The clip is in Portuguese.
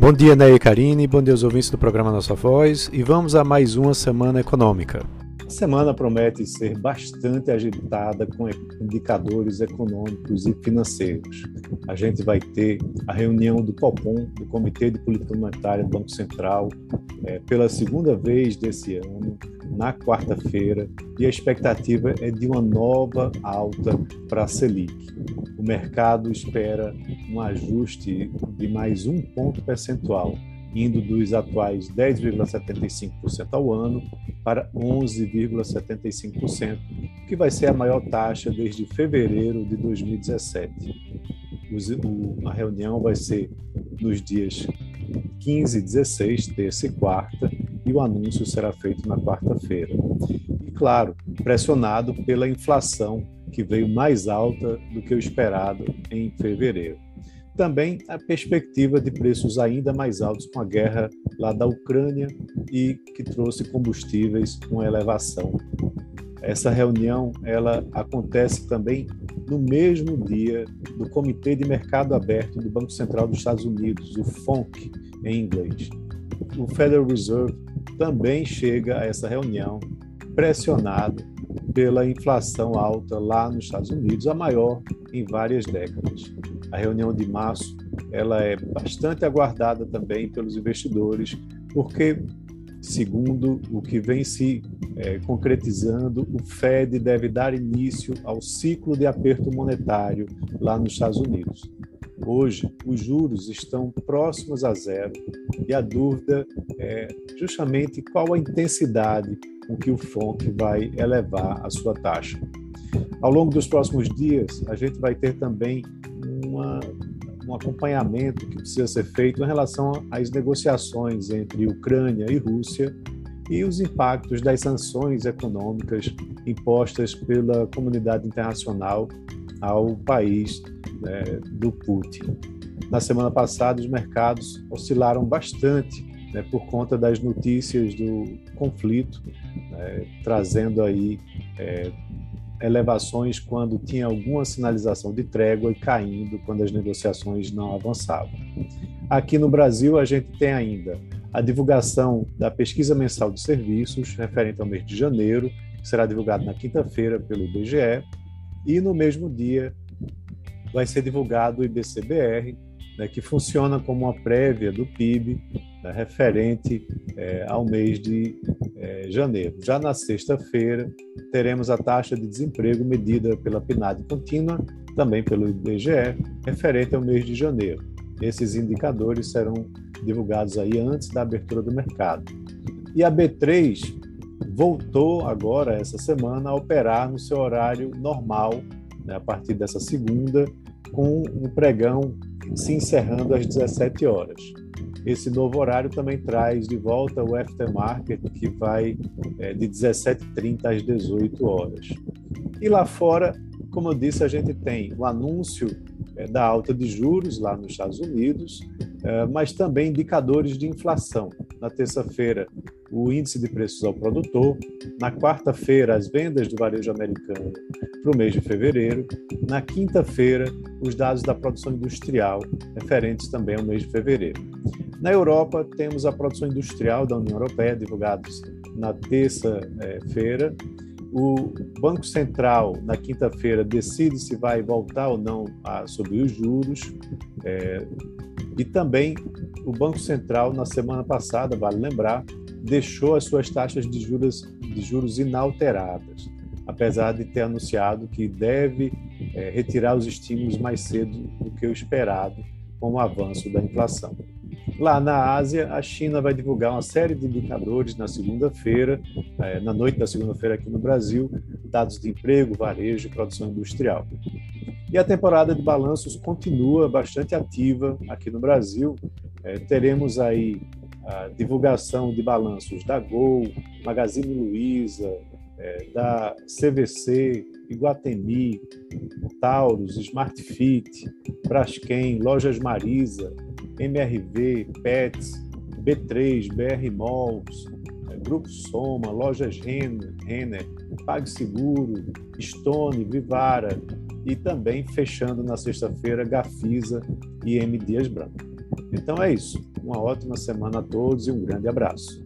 Bom dia, Ney e Karine, bom dia aos ouvintes do programa Nossa Voz e vamos a mais uma semana econômica. A semana promete ser bastante agitada com indicadores econômicos e financeiros. A gente vai ter a reunião do COPOM, do Comitê de Política Monetária do Banco Central, é, pela segunda vez desse ano, na quarta-feira, e a expectativa é de uma nova alta para a Selic. O mercado espera um ajuste de mais um ponto percentual indo dos atuais 10,75% ao ano para 11,75%, que vai ser a maior taxa desde fevereiro de 2017. a reunião vai ser nos dias 15 e 16, terça e quarta, e o anúncio será feito na quarta-feira. E, claro, pressionado pela inflação, que veio mais alta do que o esperado em fevereiro. Também a perspectiva de preços ainda mais altos com a guerra lá da Ucrânia e que trouxe combustíveis com elevação. Essa reunião ela acontece também no mesmo dia do Comitê de Mercado Aberto do Banco Central dos Estados Unidos, o FONC em inglês. O Federal Reserve também chega a essa reunião pressionado pela inflação alta lá nos Estados Unidos, a maior em várias décadas. A reunião de março ela é bastante aguardada também pelos investidores, porque, segundo o que vem se é, concretizando, o Fed deve dar início ao ciclo de aperto monetário lá nos Estados Unidos. Hoje, os juros estão próximos a zero e a dúvida é justamente qual a intensidade com que o FONC vai elevar a sua taxa. Ao longo dos próximos dias, a gente vai ter também uma, um acompanhamento que precisa ser feito em relação às negociações entre Ucrânia e Rússia e os impactos das sanções econômicas impostas pela comunidade internacional ao país né, do Putin. Na semana passada, os mercados oscilaram bastante né, por conta das notícias do conflito, né, trazendo aí é, elevações quando tinha alguma sinalização de trégua e caindo quando as negociações não avançavam. Aqui no Brasil, a gente tem ainda a divulgação da pesquisa mensal de serviços, referente ao mês de janeiro, que será divulgado na quinta-feira pelo IBGE, e no mesmo dia vai ser divulgado o IBCBR, né, que funciona como uma prévia do PIB né, referente é, ao mês de é, janeiro. Já na sexta-feira, teremos a taxa de desemprego medida pela PNAD contínua, também pelo IBGE, referente ao mês de janeiro. Esses indicadores serão divulgados aí antes da abertura do mercado. E a B3 voltou agora, essa semana, a operar no seu horário normal, né, a partir dessa segunda, com um pregão se encerrando às 17 horas. Esse novo horário também traz de volta o aftermarket, que vai é, de 17h30 às 18 horas. E lá fora, como eu disse, a gente tem o anúncio é, da alta de juros lá nos Estados Unidos, é, mas também indicadores de inflação. Na terça-feira, o índice de preços ao produtor. Na quarta-feira, as vendas do varejo americano para o mês de fevereiro. Na quinta-feira, os dados da produção industrial, referentes também ao mês de fevereiro. Na Europa, temos a produção industrial da União Europeia, divulgados na terça-feira. O Banco Central, na quinta-feira, decide se vai voltar ou não a subir os juros. É, e também o Banco Central, na semana passada, vale lembrar, deixou as suas taxas de juros, de juros inalteradas, apesar de ter anunciado que deve é, retirar os estímulos mais cedo do que o esperado com o avanço da inflação. Lá na Ásia, a China vai divulgar uma série de indicadores na segunda-feira, é, na noite da segunda-feira aqui no Brasil, dados de emprego, varejo produção industrial. E a temporada de balanços continua bastante ativa aqui no Brasil. É, teremos aí a divulgação de balanços da Gol, Magazine Luiza, é, da CVC, Iguatemi, Taurus, Smart Fit, Braskem, Lojas Marisa, MRV, Pets, B3, BR Malls, é, Grupo Soma, Lojas Renner, Renner PagSeguro, Stone, Vivara e também fechando na sexta-feira Gafisa e M Dias Branco. Então é isso. Uma ótima semana a todos e um grande abraço.